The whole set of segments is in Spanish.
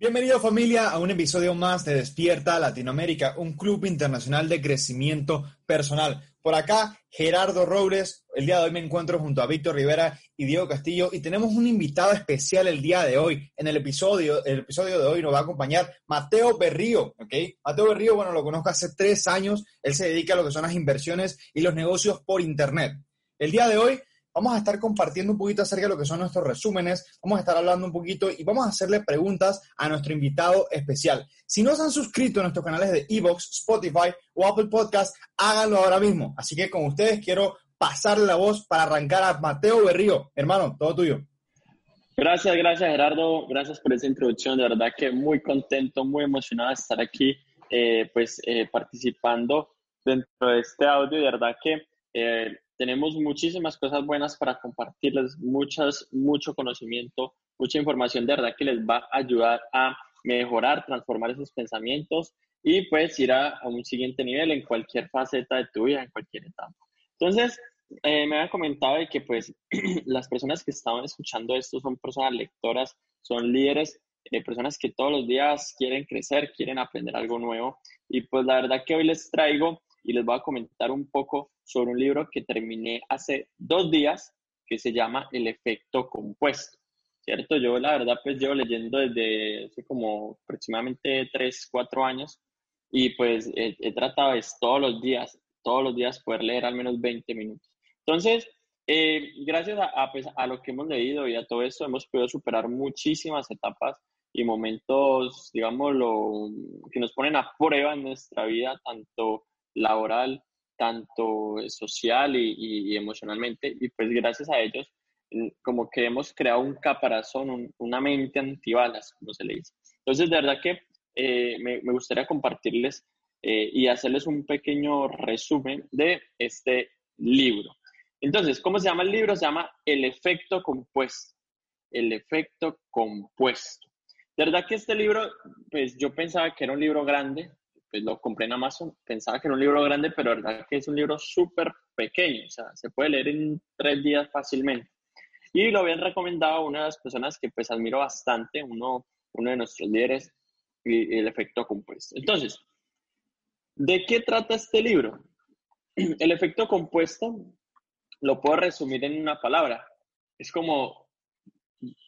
Bienvenido familia a un episodio más de Despierta Latinoamérica, un club internacional de crecimiento personal. Por acá, Gerardo Robles. El día de hoy me encuentro junto a Víctor Rivera y Diego Castillo y tenemos un invitado especial el día de hoy. En el episodio, el episodio de hoy nos va a acompañar Mateo Berrío, ¿ok? Mateo Berrío, bueno, lo conozco hace tres años. Él se dedica a lo que son las inversiones y los negocios por Internet. El día de hoy vamos a estar compartiendo un poquito acerca de lo que son nuestros resúmenes, vamos a estar hablando un poquito y vamos a hacerle preguntas a nuestro invitado especial. Si no se han suscrito a nuestros canales de Evox, Spotify o Apple Podcast, háganlo ahora mismo. Así que con ustedes quiero pasarle la voz para arrancar a Mateo Berrío. Hermano, todo tuyo. Gracias, gracias Gerardo, gracias por esa introducción, de verdad que muy contento, muy emocionado de estar aquí, eh, pues eh, participando dentro de este audio, de verdad que eh, tenemos muchísimas cosas buenas para compartirles, muchas, mucho conocimiento, mucha información de verdad que les va a ayudar a mejorar, transformar esos pensamientos y pues ir a, un siguiente nivel en cualquier faceta de tu vida, en cualquier etapa. Entonces, eh, me habían comentado de que pues las personas que estaban escuchando esto son personas lectoras, son líderes, eh, personas que todos los días quieren crecer, quieren aprender algo nuevo. Y pues la verdad que hoy les traigo y les voy a comentar un poco sobre un libro que terminé hace dos días que se llama El efecto compuesto. ¿Cierto? Yo la verdad pues llevo leyendo desde hace como aproximadamente tres, cuatro años y pues he, tratado es todos los días, todos los días poder leer al menos 20 minutos. Entonces, eh, gracias a, pues, a lo que hemos leído y a todo esto hemos podido superar muchísimas etapas y momentos, digamos, lo, que nos ponen a prueba en nuestra vida, tanto laboral, tanto social y, emocionalmente. Y pues gracias a ellos, como que hemos creado un caparazón, una mente antibalas, como se le dice. Entonces, de verdad que eh, me, gustaría compartirles eh, y hacerles un pequeño resumen de este libro. Entonces, ¿cómo se llama el libro? Se llama El efecto compuesto. El efecto compuesto. De verdad que este libro, pues yo pensaba que era un libro grande, pues lo compré en Amazon, pensaba que era un libro grande, pero verdad que es un libro súper pequeño, o sea, se puede leer en tres días fácilmente. Y lo habían recomendado a una de las personas que pues admiro bastante, uno, uno de nuestros líderes, y el efecto compuesto. Entonces, ¿de qué trata este libro? El efecto compuesto lo puedo resumir en una palabra. Es como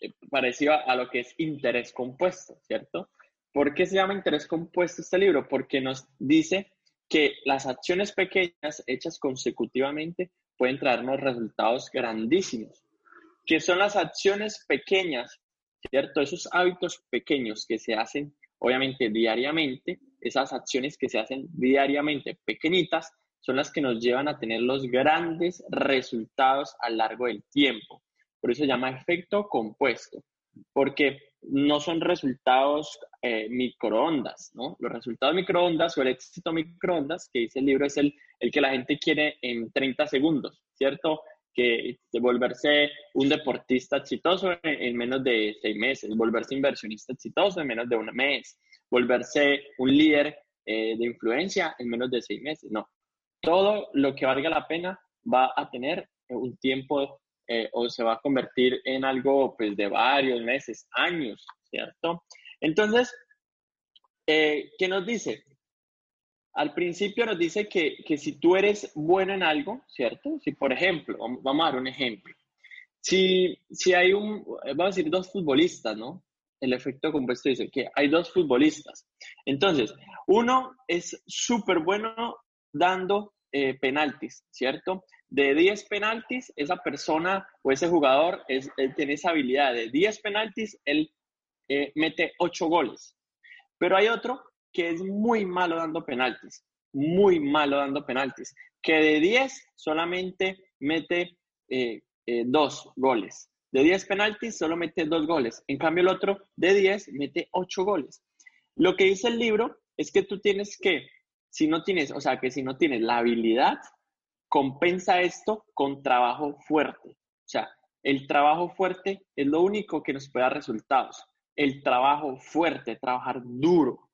eh, parecido a lo que es interés compuesto, ¿cierto? ¿Por qué se llama interés compuesto este libro? Porque nos dice que las acciones pequeñas hechas consecutivamente pueden traernos resultados grandísimos. ¿Qué son las acciones pequeñas? ¿Cierto? Esos hábitos pequeños que se hacen, obviamente, diariamente, esas acciones que se hacen diariamente, pequeñitas, son las que nos llevan a tener los grandes resultados a lo largo del tiempo. Por eso se llama efecto compuesto, porque no son resultados eh, microondas, ¿no? Los resultados microondas o el éxito microondas que dice el libro es el, el que la gente quiere en 30 segundos, ¿cierto? Que volverse un deportista exitoso en, menos de seis meses, volverse inversionista exitoso en menos de un mes, volverse un líder eh, de influencia en menos de seis meses. No, todo lo que valga la pena va a tener un tiempo eh, o se va a convertir en algo pues de varios meses, años, ¿cierto? Entonces, eh, ¿qué nos dice? Al principio nos dice que, que, si tú eres bueno en algo, ¿cierto? Si, por ejemplo, vamos a dar un ejemplo. Si, si hay un, vamos a decir, dos futbolistas, ¿no? El efecto compuesto dice que hay dos futbolistas. Entonces, uno es súper bueno dando eh, penaltis, ¿cierto? De 10 penaltis, esa persona o ese jugador es, tiene esa habilidad de 10 penaltis, él eh, mete 8 goles. Pero hay otro que es muy malo dando penaltis, muy malo dando penaltis, que de 10 solamente mete 2 eh, eh, goles. De 10 penaltis solo mete 2 goles. En cambio el otro de 10 mete 8 goles. Lo que dice el libro es que tú tienes que, si no tienes, o sea, que si no tienes la habilidad, compensa esto con trabajo fuerte. O sea, el trabajo fuerte es lo único que nos puede dar resultados. El trabajo fuerte, trabajar duro.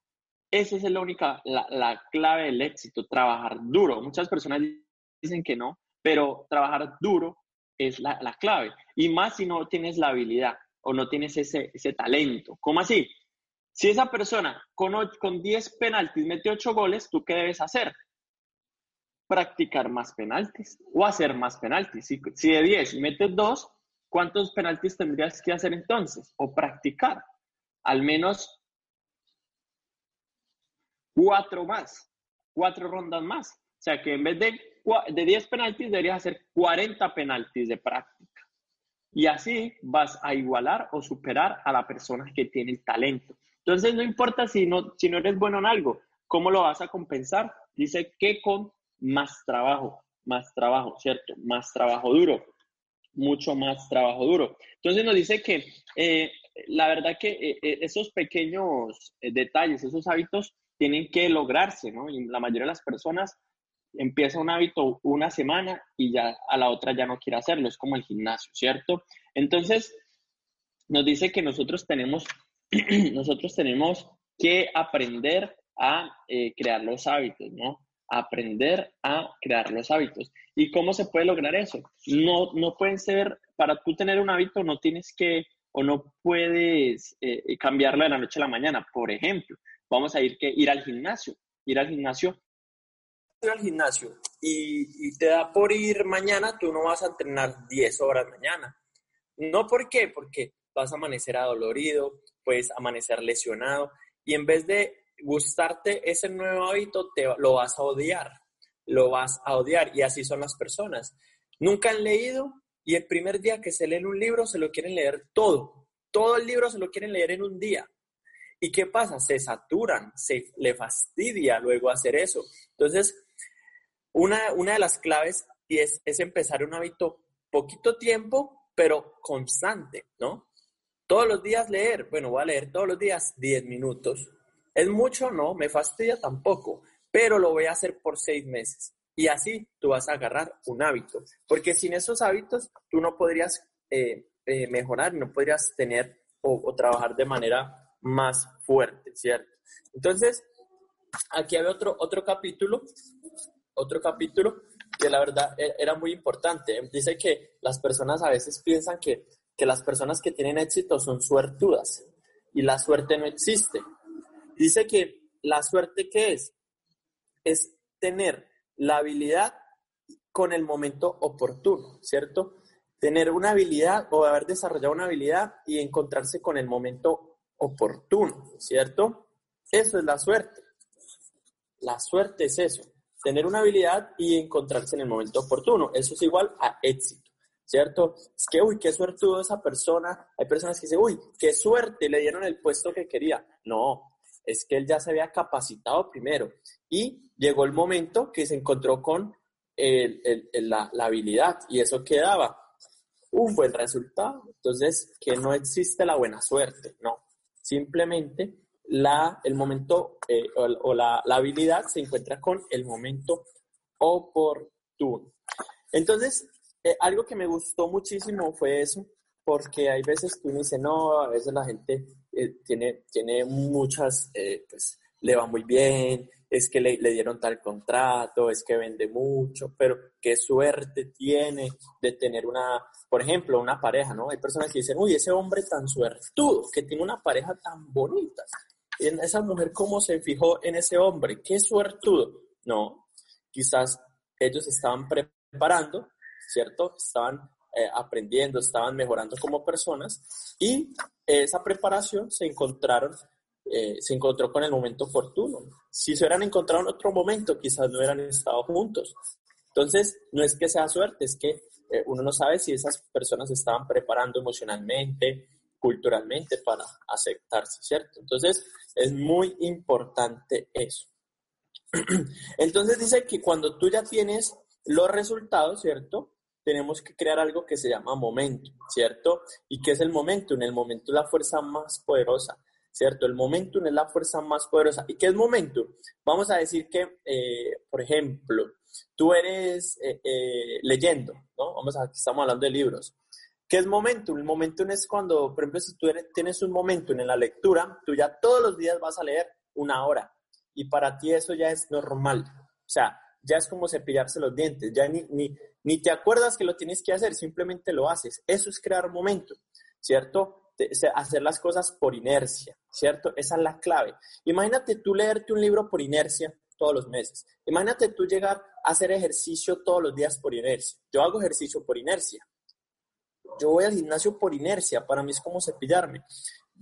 Esa es la única, la, clave del éxito, trabajar duro. Muchas personas dicen que no, pero trabajar duro es la, clave. Y más si no tienes la habilidad o no tienes ese, ese talento. ¿Cómo así? Si esa persona con, con 10 penaltis mete 8 goles, ¿tú qué debes hacer? Practicar más penaltis o hacer más penaltis. Si, si de 10 metes 2, ¿cuántos penaltis tendrías que hacer entonces? O practicar. Al menos cuatro más, cuatro rondas más. O sea que en vez de, de 10 penaltis, deberías hacer 40 penaltis de práctica. Y así vas a igualar o superar a la persona que tiene el talento. Entonces, no importa si no, si no eres bueno en algo, ¿cómo lo vas a compensar? Dice que con más trabajo, más trabajo, ¿cierto? Más trabajo duro, mucho más trabajo duro. Entonces nos dice que eh, la verdad que eh, eh, esos pequeños detalles, esos hábitos tienen que lograrse, ¿no? Y la mayoría de las personas empieza un hábito una semana y ya a la otra ya no quiere hacerlo, es como el gimnasio, ¿cierto? Entonces, nos dice que nosotros tenemos nosotros tenemos que aprender a crear los hábitos, ¿no? Aprender a crear los hábitos. ¿Y cómo se puede lograr eso? No, no pueden ser, para tú tener un hábito no tienes que o no puedes eh, cambiarlo de la noche a la mañana. Por ejemplo, vamos a ir, que, ir al gimnasio. Ir al gimnasio. Ir al gimnasio y, y te da por ir mañana, tú no vas a entrenar 10 horas mañana. No, ¿por qué? Porque vas a amanecer adolorido, puedes amanecer lesionado y en vez de gustarte ese nuevo hábito, te, lo vas a odiar, lo vas a odiar y así son las personas. Nunca han leído y el primer día que se leen un libro se lo quieren leer todo, todo el libro se lo quieren leer en un día. ¿Y qué pasa? Se saturan, se le fastidia luego hacer eso. Entonces, una, una de las claves es, es empezar un hábito poquito tiempo, pero constante, ¿no? Todos los días leer, bueno, voy a leer todos los días 10 minutos. ¿Es mucho? No, me fastidia tampoco, pero lo voy a hacer por seis meses. Y así tú vas a agarrar un hábito, porque sin esos hábitos tú no podrías eh, eh, mejorar, no podrías tener o, trabajar de manera más fuerte, ¿cierto? Entonces, aquí hay otro, otro capítulo, otro capítulo que la verdad e, era muy importante. Dice que las personas a veces piensan que que las personas que tienen éxito son suertudas y la suerte no existe. Dice que la suerte qué es? Es tener la habilidad con el momento oportuno, ¿cierto? Tener una habilidad o haber desarrollado una habilidad y encontrarse con el momento oportuno, ¿cierto? Eso es la suerte. La suerte es eso, tener una habilidad y encontrarse en el momento oportuno. Eso es igual a éxito. ¿cierto? Es que, uy, qué suertudo esa persona. Hay personas que dicen, uy, qué suerte, le dieron el puesto que quería. No, es que él ya se había capacitado primero y llegó el momento que se encontró con la, habilidad y eso quedaba un buen resultado. Entonces, que no existe la buena suerte, no. Simplemente la, el momento eh, o, la, la habilidad se encuentra con el momento oportuno. Entonces, eh, algo que me gustó muchísimo fue eso, porque hay veces que uno dice, no, a veces la gente eh, tiene, tiene muchas, eh, pues le va muy bien, es que le, le, dieron tal contrato, es que vende mucho, pero qué suerte tiene de tener una, por ejemplo, una pareja, ¿no? Hay personas que dicen, uy, ese hombre tan suertudo, que tiene una pareja tan bonita. Y esa mujer, ¿cómo se fijó en ese hombre? Qué suertudo. No, quizás ellos estaban preparando ¿cierto? Estaban eh, aprendiendo, estaban mejorando como personas y esa preparación se encontraron, eh, se encontró con el momento oportuno. Si se hubieran encontrado en otro momento, quizás no hubieran estado juntos. Entonces, no es que sea suerte, es que eh, uno no sabe si esas personas estaban preparando emocionalmente, culturalmente para aceptarse, ¿cierto? Entonces, es muy importante eso. Entonces dice que cuando tú ya tienes los resultados, ¿cierto? Tenemos que crear algo que se llama momento, ¿cierto? ¿Y qué es el momento? En el momento es la fuerza más poderosa, ¿cierto? El momentum es la fuerza más poderosa. ¿Y qué es momento? Vamos a decir que, eh, por ejemplo, tú eres eh, eh, leyendo, ¿no? Vamos a, estamos hablando de libros. ¿Qué es momentum? El momentum es cuando, por ejemplo, si tú tienes un momentum en la lectura, tú ya todos los días vas a leer una hora y para ti eso ya es normal. O sea, ya es como cepillarse los dientes, ya ni, ni, ni te acuerdas que lo tienes que hacer, simplemente lo haces. Eso es crear momento, ¿cierto? hacer las cosas por inercia, ¿cierto? Esa es la clave. Imagínate tú leerte un libro por inercia todos los meses. Imagínate tú llegar a hacer ejercicio todos los días por inercia. Yo hago ejercicio por inercia. Yo voy al gimnasio por inercia. Para mí es como cepillarme.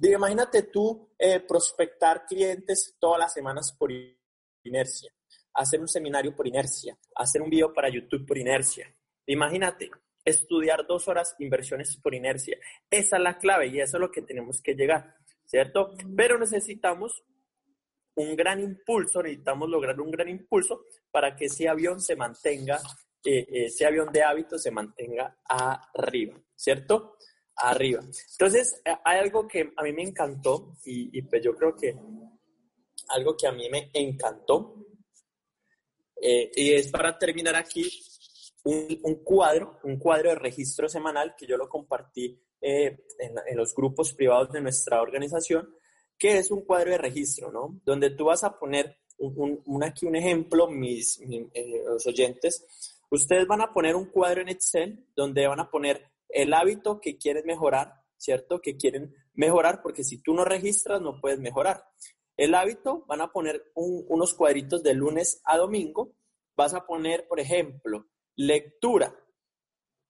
Imagínate tú eh, prospectar clientes todas las semanas por inercia hacer un seminario por inercia, hacer un video para YouTube por inercia. Imagínate, estudiar dos horas inversiones por inercia. Esa es la clave y eso es lo que tenemos que llegar, ¿cierto? Pero necesitamos un gran impulso, necesitamos lograr un gran impulso para que ese avión se mantenga, eh, ese avión de hábitos se mantenga arriba, ¿cierto? Arriba. Entonces, eh, hay algo que a mí me encantó y, y pues yo creo que algo que a mí me encantó eh, y es para terminar aquí un, cuadro, un cuadro de registro semanal que yo lo compartí eh, en, los grupos privados de nuestra organización, que es un cuadro de registro, ¿no? Donde tú vas a poner un, aquí un ejemplo, mis, eh, los oyentes, ustedes van a poner un cuadro en Excel donde van a poner el hábito que quieren mejorar, ¿cierto? Que quieren mejorar, porque si tú no registras no puedes mejorar. El hábito, van a poner unos cuadritos de lunes a domingo. Vas a poner, por ejemplo, lectura.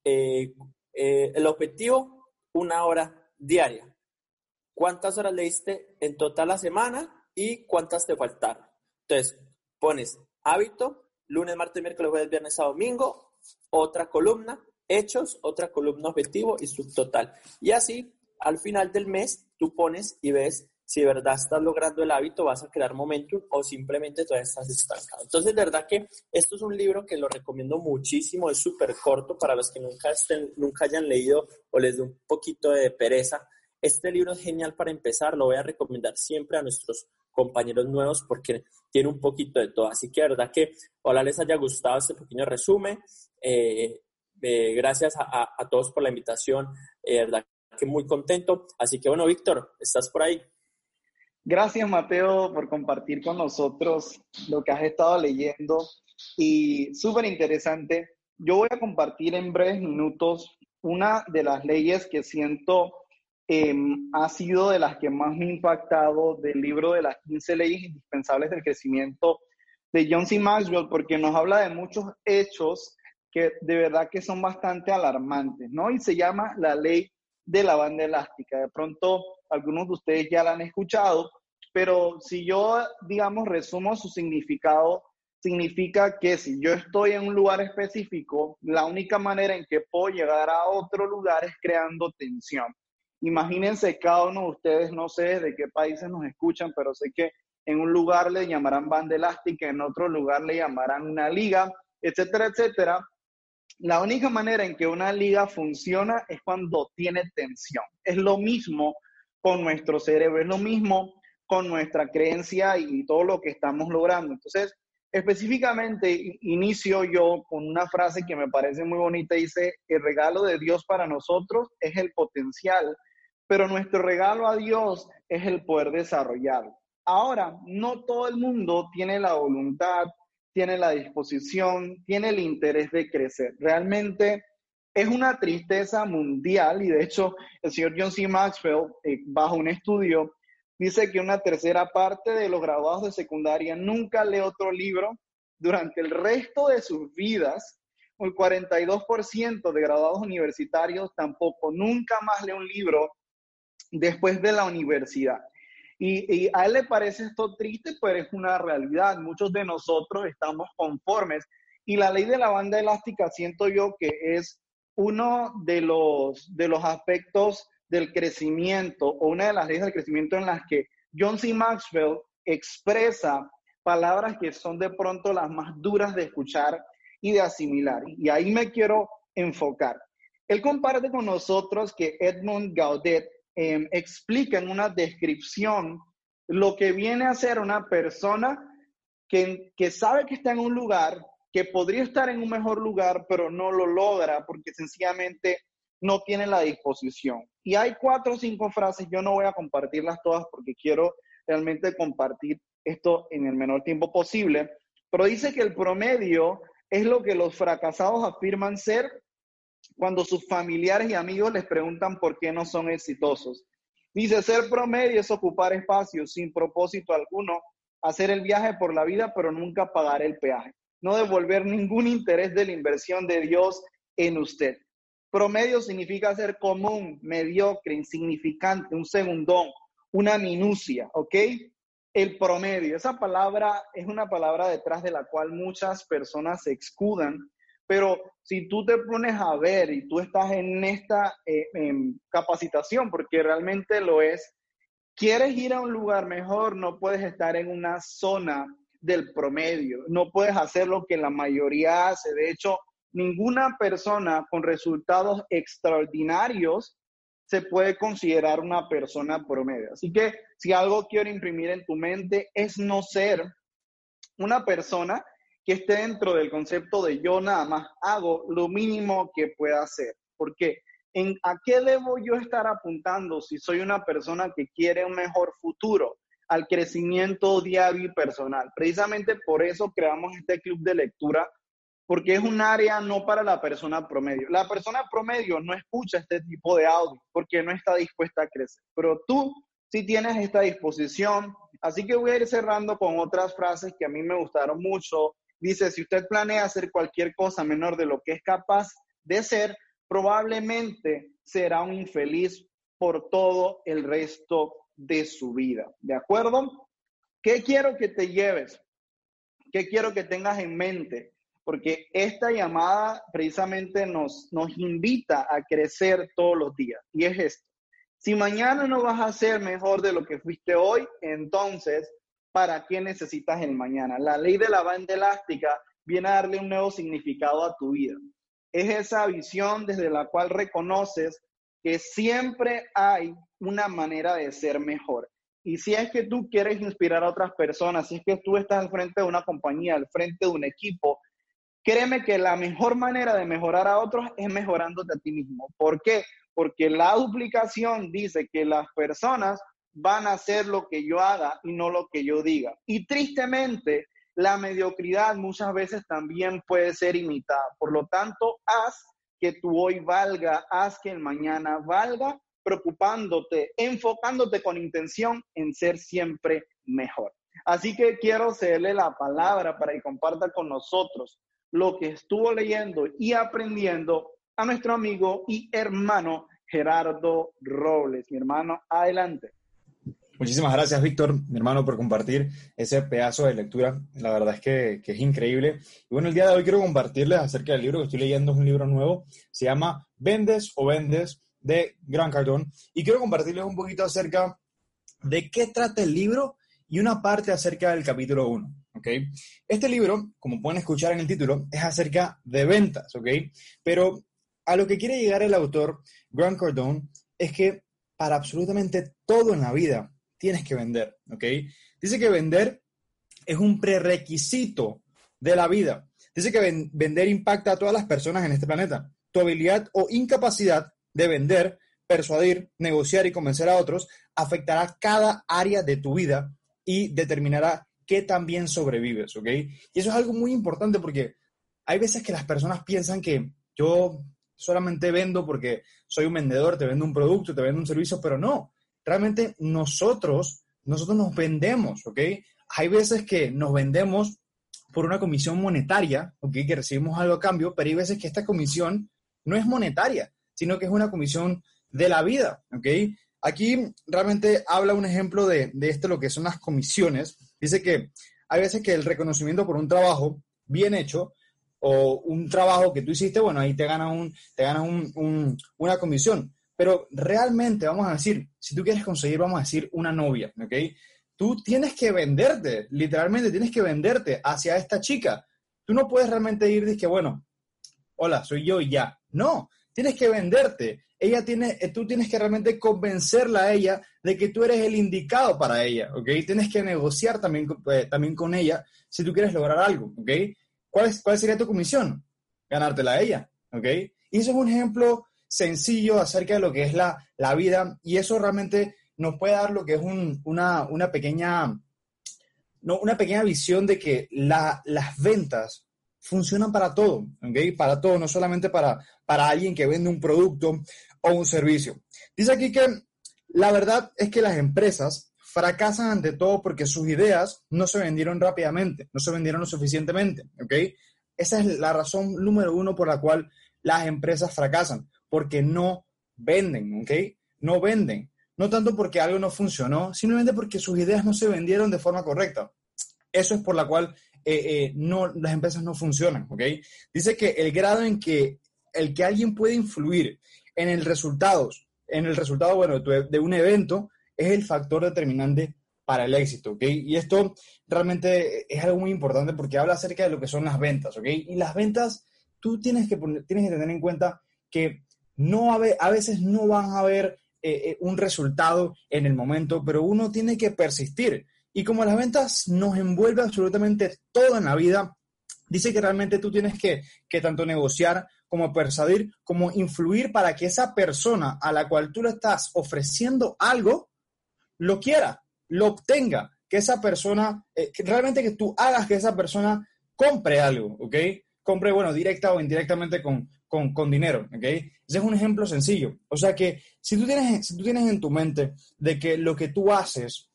Eh, eh, el objetivo, una hora diaria. ¿Cuántas horas leíste en total la semana y cuántas te faltaron? Entonces, pones hábito, lunes, martes, miércoles, jueves, viernes a domingo, otra columna, hechos, otra columna objetivo y subtotal. Y así, al final del mes, tú pones y ves si de verdad estás logrando el hábito, vas a crear momentum o simplemente todavía estás estancado. Entonces, de verdad que esto es un libro que lo recomiendo muchísimo, es súper corto para los que nunca, estén, nunca hayan leído o les dé un poquito de pereza. Este libro es genial para empezar, lo voy a recomendar siempre a nuestros compañeros nuevos porque tiene un poquito de todo. Así que de verdad que ojalá les haya gustado este pequeño resumen. Eh, eh, gracias a, a, todos por la invitación, eh, de verdad que muy contento. Así que bueno, Víctor, ¿estás por ahí? Gracias, Mateo, por compartir con nosotros lo que has estado leyendo y súper interesante. Yo voy a compartir en breves minutos una de las leyes que siento em, ha sido de las que más me ha impactado del libro de las 15 leyes indispensables del crecimiento de John C. Maxwell, porque nos habla de muchos hechos que de verdad que son bastante alarmantes, ¿no? Y se llama la ley de la banda elástica. De pronto, algunos de ustedes ya la han escuchado, pero si yo, digamos, resumo su significado, significa que si yo estoy en un lugar específico, la única manera en que puedo llegar a otro lugar es creando tensión. Imagínense cada uno de ustedes, no sé de qué países nos escuchan, pero sé que en un lugar le llamarán banda elástica, en otro lugar le llamarán una liga, etcétera, etcétera. La única manera en que una liga funciona es cuando tiene tensión. Es lo mismo con nuestro cerebro, es lo mismo con nuestra creencia y todo lo que estamos logrando. Entonces, específicamente inicio yo con una frase que me parece muy bonita, dice, el regalo de Dios para nosotros es el potencial, pero nuestro regalo a Dios es el poder desarrollarlo. Ahora, no todo el mundo tiene la voluntad, tiene la disposición, tiene el interés de crecer. Realmente es una tristeza mundial y de hecho el señor John C. Maxwell, eh, bajo un estudio, dice que una tercera parte de los graduados de secundaria nunca lee otro libro durante el resto de sus vidas. Un 42% de graduados universitarios tampoco nunca más lee un libro después de la universidad. Y, a él le parece esto triste, pero es una realidad. Muchos de nosotros estamos conformes. Y la ley de la banda elástica siento yo que es uno de los, de los aspectos del crecimiento o una de las leyes del crecimiento en las que John C. Maxwell expresa palabras que son de pronto las más duras de escuchar y de asimilar. Y ahí me quiero enfocar. Él comparte con nosotros que Edmund Gaudet em, explica en una descripción lo que viene a ser una persona que, que sabe que está en un lugar, que podría estar en un mejor lugar, pero no lo logra porque sencillamente no tiene la disposición. Y hay cuatro o cinco frases, yo no voy a compartirlas todas porque quiero realmente compartir esto en el menor tiempo posible, pero dice que el promedio es lo que los fracasados afirman ser cuando sus familiares y amigos les preguntan por qué no son exitosos. Dice, ser promedio es ocupar espacio sin propósito alguno, hacer el viaje por la vida, pero nunca pagar el peaje. No devolver ningún interés de la inversión de Dios en usted. Promedio significa ser común, mediocre, insignificante, un segundón, una minucia, ¿ok? El promedio, esa palabra es una palabra detrás de la cual muchas personas se escudan pero si tú te pones a ver y tú estás en esta eh, capacitación, porque realmente lo es, quieres ir a un lugar mejor, no puedes estar en una zona del promedio, no puedes hacer lo que la mayoría hace. De hecho, ninguna persona con resultados extraordinarios se puede considerar una persona promedio. Así que si algo quiero imprimir en tu mente es no ser una persona que esté dentro del concepto de yo nada más hago lo mínimo que pueda hacer. Porque ¿en a qué debo yo estar apuntando si soy una persona que quiere un mejor futuro? Al crecimiento diario y personal. Precisamente por eso creamos este club de lectura, porque es un área no para la persona promedio. La persona promedio no escucha este tipo de audio porque no está dispuesta a crecer, pero tú sí tienes esta disposición. Así que voy a ir cerrando con otras frases que a mí me gustaron mucho Dice, si usted planea hacer cualquier cosa menor de lo que es capaz de ser, probablemente será un infeliz por todo el resto de su vida. ¿De acuerdo? ¿Qué quiero que te lleves? ¿Qué quiero que tengas en mente? Porque esta llamada precisamente nos, nos invita a crecer todos los días. Y es esto. Si mañana no vas a ser mejor de lo que fuiste hoy, entonces para qué necesitas el mañana. La ley de la banda elástica viene a darle un nuevo significado a tu vida. Es esa visión desde la cual reconoces que siempre hay una manera de ser mejor. Y si es que tú quieres inspirar a otras personas, si es que tú estás al frente de una compañía, al frente de un equipo, créeme que la mejor manera de mejorar a otros es mejorándote a ti mismo. ¿Por qué? Porque la duplicación dice que las personas van a hacer lo que yo haga y no lo que yo diga. Y tristemente, la mediocridad muchas veces también puede ser imitada. Por lo tanto, haz que tu hoy valga, haz que el mañana valga, preocupándote, enfocándote con intención en ser siempre mejor. Así que quiero cederle la palabra para que comparta con nosotros lo que estuvo leyendo y aprendiendo a nuestro amigo y hermano Gerardo Robles. Mi hermano, adelante. Muchísimas gracias, Víctor, mi hermano, por compartir ese pedazo de lectura. La verdad es que, es increíble. Y bueno, el día de hoy quiero compartirles acerca del libro que estoy leyendo, es un libro nuevo, se llama Vendes o Vendes de Gran Cardón. Y quiero compartirles un poquito acerca de qué trata el libro y una parte acerca del capítulo 1. ¿okay? Este libro, como pueden escuchar en el título, es acerca de ventas, ¿ok? Pero a lo que quiere llegar el autor, Grant Cardone, es que para absolutamente todo en la vida tienes que vender, ¿ok? Dice que vender es un prerequisito de la vida. Dice que vender impacta a todas las personas en este planeta. Tu habilidad o incapacidad de vender, persuadir, negociar y convencer a otros afectará cada área de tu vida y determinará qué también sobrevives, ¿ok? Y eso es algo muy importante porque hay veces que las personas piensan que yo solamente vendo porque soy un vendedor, te vendo un producto, te vendo un servicio, pero no realmente nosotros, nosotros nos vendemos, ¿ok? Hay veces que nos vendemos por una comisión monetaria, ¿ok? Que recibimos algo a cambio, pero hay veces que esta comisión no es monetaria, sino que es una comisión de la vida, ¿ok? Aquí realmente habla un ejemplo de, de esto, lo que son las comisiones. Dice que hay veces que el reconocimiento por un trabajo bien hecho o un trabajo que tú hiciste, bueno, ahí te gana, un, te gana un, una comisión. Pero realmente, vamos a decir, si tú quieres conseguir, vamos a decir, una novia, ¿ok? Tú tienes que venderte, literalmente tienes que venderte hacia esta chica. Tú no puedes realmente ir y que, bueno, hola, soy yo y ya. No, tienes que venderte. Ella tiene, eh, tú tienes que realmente convencerla a ella de que tú eres el indicado para ella, ¿ok? Tienes que negociar también, eh, también con ella si tú quieres lograr algo, ¿ok? ¿Cuál, es, ¿Cuál sería tu comisión? Ganártela a ella, ¿ok? Y eso es un ejemplo sencillo acerca de lo que es la, la vida y eso realmente nos puede dar lo que es una, una, pequeña, no, una pequeña visión de que las ventas funcionan para todo, ¿ok? Para todo, no solamente para, para alguien que vende un producto o un servicio. Dice aquí que la verdad es que las empresas fracasan ante todo porque sus ideas no se vendieron rápidamente, no se vendieron lo suficientemente, ¿ok? Esa es la razón número uno por la cual las empresas fracasan, porque no venden, ¿ok? No venden. No tanto porque algo no funcionó, simplemente porque sus ideas no se vendieron de forma correcta. Eso es por la cual eh, eh, no, las empresas no funcionan, ¿ok? Dice que el grado en que el que alguien puede influir en el resultado, en el resultado, bueno, de un evento, es el factor determinante para el éxito, ¿ok? Y esto realmente es algo muy importante porque habla acerca de lo que son las ventas, ¿ok? Y las ventas, tú tienes que, tienes que tener en cuenta que no a, veces no van a haber eh, un resultado en el momento, pero uno tiene que persistir. Y como las ventas nos envuelve absolutamente todo en la vida, dice que realmente tú tienes que, que tanto negociar como persuadir, como influir para que esa persona a la cual tú le estás ofreciendo algo, lo quiera, lo obtenga, que esa persona, eh, realmente que tú hagas que esa persona compre algo, ¿ok? Compre, bueno, directa o indirectamente con, con, con, dinero, ¿ok? Ese es un ejemplo sencillo. O sea que si tú, tienes, si tú tienes en tu mente de que lo que tú haces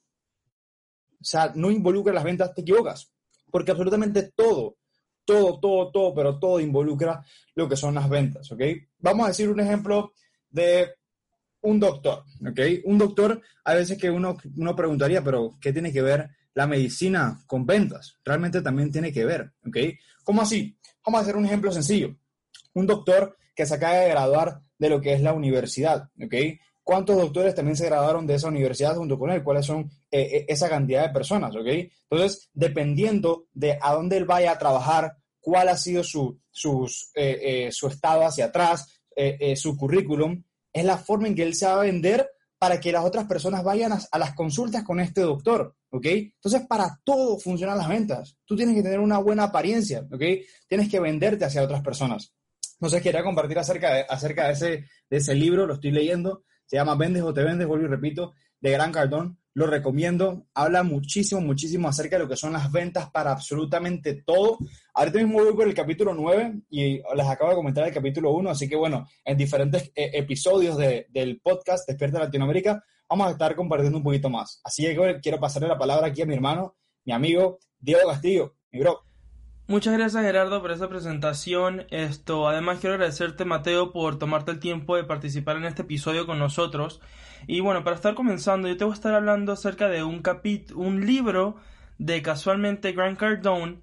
o sea, no involucra las ventas, te equivocas. Porque absolutamente todo, todo, todo, todo, pero todo involucra lo que son las ventas, ¿ok? Vamos a decir un ejemplo de un doctor, ¿ok? Un doctor, a veces que uno, uno preguntaría, pero ¿qué tiene que ver la medicina con ventas? Realmente también tiene que ver, ¿ok? ¿Cómo así? Vamos a hacer un ejemplo sencillo. Un doctor que se acaba de graduar de lo que es la universidad, ¿ok? Cuántos doctores también se graduaron de esa universidad junto con él, cuáles son eh, eh, esa cantidad de personas, ¿ok? Entonces, dependiendo de a dónde él vaya a trabajar, cuál ha sido su, sus, eh, su estado hacia atrás, su currículum, es la forma en que él se va a vender para que las otras personas vayan a, a, las consultas con este doctor, ¿ok? Entonces, para todo funcionan las ventas. Tú tienes que tener una buena apariencia, ¿ok? Tienes que venderte hacia otras personas. Entonces, quería compartir acerca de, acerca de, ese, de ese libro, lo estoy leyendo, se llama Vendes o te vendes, vuelvo y repito, de Gran Cardón. Lo recomiendo. Habla muchísimo, muchísimo acerca de lo que son las ventas para absolutamente todo. Ahorita mismo voy por el capítulo 9 y les acabo de comentar el capítulo 1, así que bueno, en diferentes eh, episodios del podcast Despierta Latinoamérica vamos a estar compartiendo un poquito más. Así que quiero pasarle la palabra aquí a mi hermano, mi amigo Diego Castillo, mi bro. Muchas gracias Gerardo por esa presentación. Esto, además quiero agradecerte Mateo por tomarte el tiempo de participar en este episodio con nosotros. Y bueno, para estar comenzando, yo te voy a estar hablando acerca de un capítulo, un libro de casualmente Grant Cardone.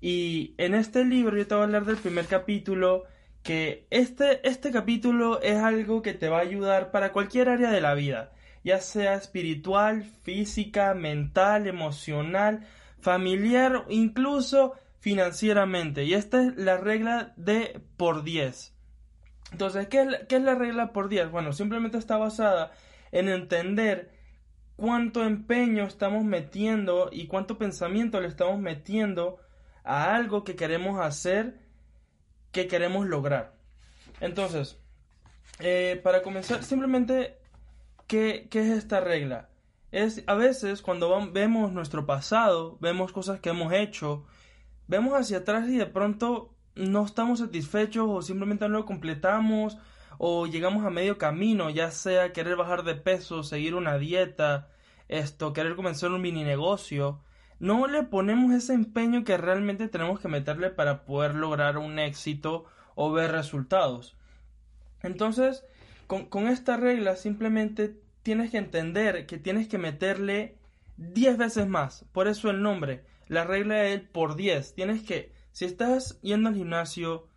Y en este libro yo te voy a hablar del primer capítulo, que este, este capítulo es algo que te va a ayudar para cualquier área de la vida, ya sea espiritual, física, mental, emocional, familiar, incluso financieramente. Y esta es la regla de por 10. Entonces, ¿qué es, la regla por 10? Bueno, simplemente está basada en entender cuánto empeño estamos metiendo y cuánto pensamiento le estamos metiendo a algo que queremos hacer, que queremos lograr. Entonces, eh, para comenzar, simplemente, ¿qué, ¿qué, es esta regla? Es a veces cuando vemos nuestro pasado, vemos cosas que hemos hecho, vemos hacia atrás y de pronto no estamos satisfechos o simplemente no lo completamos o llegamos a medio camino, ya sea querer bajar de peso, seguir una dieta, esto, querer comenzar un mini negocio, no le ponemos ese empeño que realmente tenemos que meterle para poder lograr un éxito o ver resultados. Entonces, con, con esta regla simplemente tienes que entender que tienes que meterle 10 veces más, por eso el nombre, la regla es por 10. Tienes que, si estás yendo al gimnasio,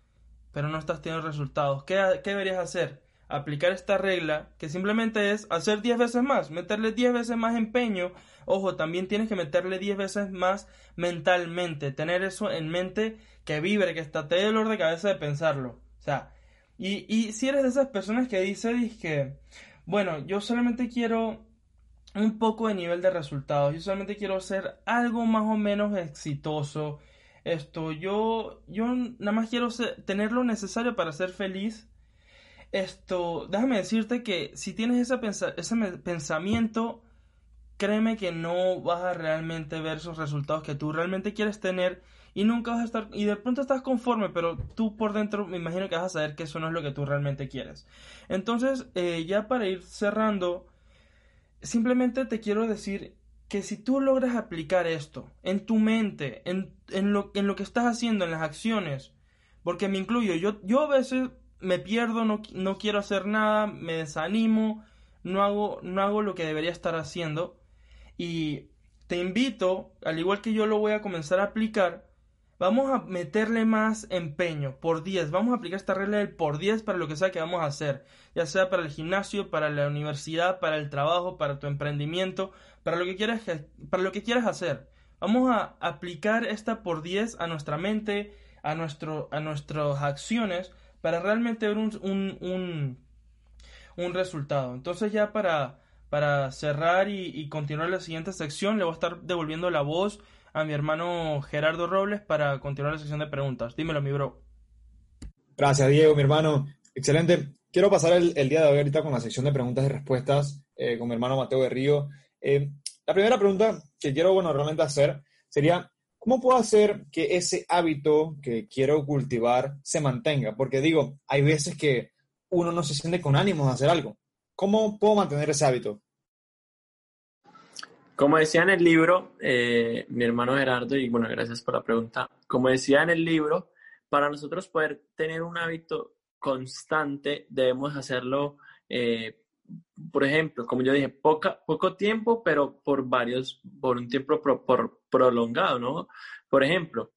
pero no estás teniendo resultados, ¿qué, deberías hacer? Aplicar esta regla, que simplemente es hacer 10 veces más, meterle 10 veces más empeño. Ojo, también tienes que meterle 10 veces más mentalmente, tener eso en mente que vibre, que está te dolor de cabeza de pensarlo. sea, y, y si eres de esas personas que dice, que, bueno, yo solamente quiero un poco de nivel de resultados, yo solamente quiero ser algo más o menos exitoso, esto, yo, yo nada más quiero tener lo necesario para ser feliz. Esto, déjame decirte que si tienes ese, ese pensamiento, créeme que no vas a realmente ver esos resultados que tú realmente quieres tener y nunca vas a estar, y de pronto estás conforme, pero tú por dentro me imagino que vas a saber que eso no es lo que tú realmente quieres. Entonces, eh, ya para ir cerrando, simplemente te quiero decir que si tú logras aplicar esto en tu mente, en, en, lo, en lo que estás haciendo, en las acciones, porque me incluyo, yo, yo a veces me pierdo, no, no quiero hacer nada, me desanimo, no hago, no hago lo que debería estar haciendo, y te invito, al igual que yo lo voy a comenzar a aplicar, vamos a meterle más empeño por 10. Vamos a aplicar esta regla del por 10 para lo que sea que vamos a hacer, ya sea para el gimnasio, para la universidad, para el trabajo, para tu emprendimiento, para lo que quieras, para lo que quieras hacer. Vamos a aplicar esta por 10 a nuestra mente, a, nuestro, a nuestras acciones, para realmente ver un, un, un, resultado. Entonces ya para, para cerrar y, y continuar la siguiente sección, le voy a estar devolviendo la voz a mi hermano Gerardo Robles para continuar la sección de preguntas. Dímelo, mi bro. Gracias, Diego, mi hermano. Excelente. Quiero pasar el, día de hoy ahorita con la sección de preguntas y respuestas eh, con mi hermano Mateo de Río. Eh, la primera pregunta que quiero, bueno, realmente hacer sería, ¿cómo puedo hacer que ese hábito que quiero cultivar se mantenga? Porque digo, hay veces que uno no se siente con ánimo de hacer algo. ¿Cómo puedo mantener ese hábito? Como decía en el libro, eh, mi hermano Gerardo, y bueno, gracias por la pregunta, como decía en el libro, para nosotros poder tener un hábito constante, debemos hacerlo, eh, por ejemplo, como yo dije, poca, poco tiempo, pero por varios, por un tiempo por prolongado, ¿no? Por ejemplo,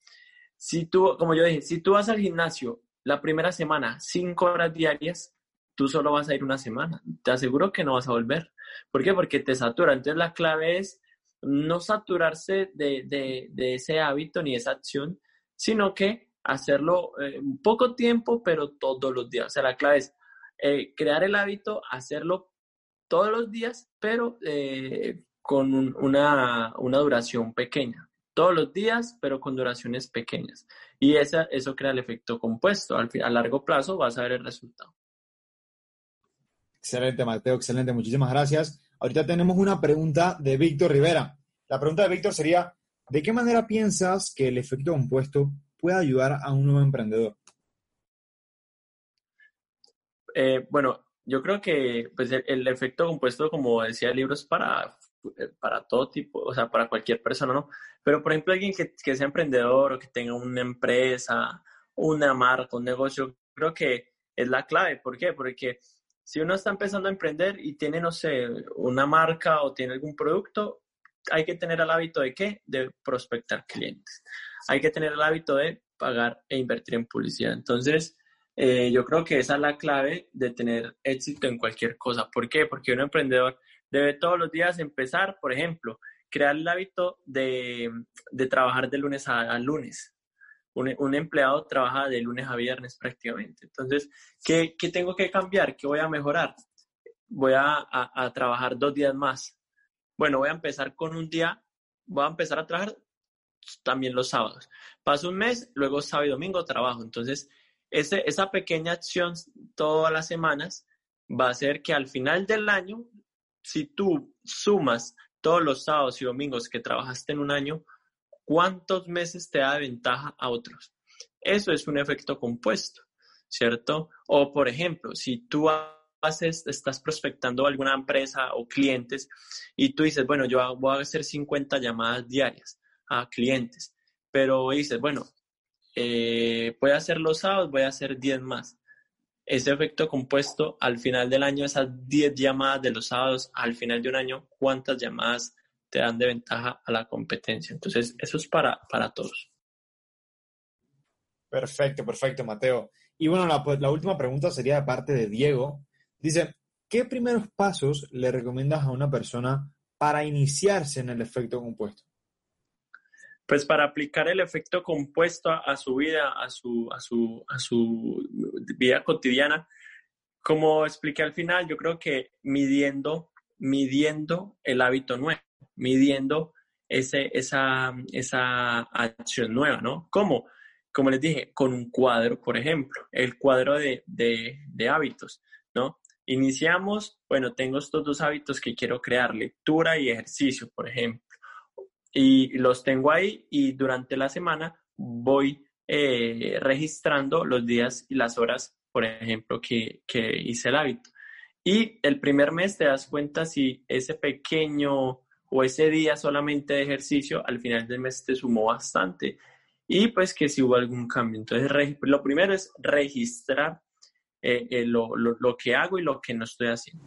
si tú, como yo dije, si tú vas al gimnasio la primera semana, cinco horas diarias, tú solo vas a ir una semana. Te aseguro que no vas a volver. ¿Por qué? Porque te satura. Entonces la clave es no saturarse de, ese hábito ni esa acción, sino que hacerlo eh, un poco tiempo, pero todos los días. O sea, la clave es eh, crear el hábito, hacerlo todos los días, pero eh, con una, duración pequeña. Todos los días, pero con duraciones pequeñas. Y esa, eso crea el efecto compuesto. Al, a largo plazo vas a ver el resultado. Excelente, Mateo, excelente. Muchísimas gracias. Ahorita tenemos una pregunta de Víctor Rivera. La pregunta de Víctor sería, ¿de qué manera piensas que el efecto compuesto puede ayudar a un nuevo emprendedor? Eh, bueno, yo creo que pues, el, efecto compuesto, como decía el libro, es para, para todo tipo, o sea, para cualquier persona, ¿no? Pero, por ejemplo, alguien que, que sea emprendedor o que tenga una empresa, una marca, un negocio, creo que es la clave. ¿Por qué? Porque si uno está empezando a emprender y tiene, no sé, una marca o tiene algún producto, hay que tener el hábito de qué? De prospectar clientes. Hay que tener el hábito de pagar e invertir en publicidad. Entonces, eh, yo creo que esa es la clave de tener éxito en cualquier cosa. ¿Por qué? Porque un emprendedor debe todos los días empezar, por ejemplo, crear el hábito de, trabajar de lunes a lunes un, empleado trabaja de lunes a viernes prácticamente. Entonces, ¿qué, tengo que cambiar? ¿Qué voy a mejorar? Voy a, trabajar dos días más. Bueno, voy a empezar con un día, voy a empezar a trabajar también los sábados. Paso un mes, luego sábado y domingo trabajo. Entonces, ese, esa pequeña acción todas las semanas va a hacer que al final del año, si tú sumas todos los sábados y domingos que trabajaste en un año, cuántos meses te da ventaja a otros. Eso es un efecto compuesto, ¿cierto? O, por ejemplo, si tú haces, estás prospectando alguna empresa o clientes y tú dices, bueno, yo voy a hacer 50 llamadas diarias a clientes, pero dices, bueno, eh, voy a hacer los sábados, voy a hacer 10 más. Ese efecto compuesto al final del año, esas 10 llamadas de los sábados, al final de un año, ¿cuántas llamadas te dan de ventaja a la competencia. Entonces, eso es para, para todos. Perfecto, perfecto, Mateo. Y bueno, la, la última pregunta sería de parte de Diego. Dice, ¿qué primeros pasos le recomiendas a una persona para iniciarse en el efecto compuesto? pues para aplicar el efecto compuesto a, su vida, a su, a, su, a su vida cotidiana, como expliqué al final, yo creo que midiendo, midiendo el hábito nuevo, midiendo ese, esa, esa acción nueva, ¿no? ¿Cómo? Como les dije, con un cuadro, por ejemplo, el cuadro de, de, de hábitos, ¿no? Iniciamos, bueno, tengo estos dos hábitos que quiero crear, lectura y ejercicio, por ejemplo y los tengo ahí y durante la semana voy eh, registrando los días y las horas, por ejemplo, que, que, hice el hábito. Y el primer mes te das cuenta si ese pequeño o ese día solamente de ejercicio al final del mes te sumó bastante y pues que si hubo algún cambio. Entonces, lo primero es registrar eh, eh, lo, lo, lo que hago y lo que no estoy haciendo.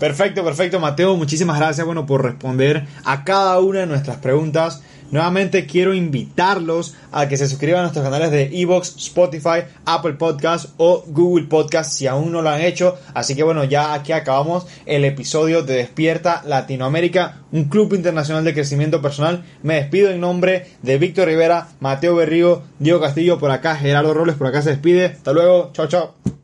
Perfecto, perfecto, Mateo. Muchísimas gracias, bueno, por responder a cada una de nuestras preguntas. Nuevamente quiero invitarlos a que se suscriban a nuestros canales de Evox, Spotify, Apple Podcast o Google Podcast si aún no lo han hecho. Así que bueno, ya aquí acabamos el episodio de Despierta Latinoamérica, un club internacional de crecimiento personal. Me despido en nombre de Víctor Rivera, Mateo Berrío, Diego Castillo, por acá Gerardo Robles, por acá se despide. Hasta luego, chao, chao.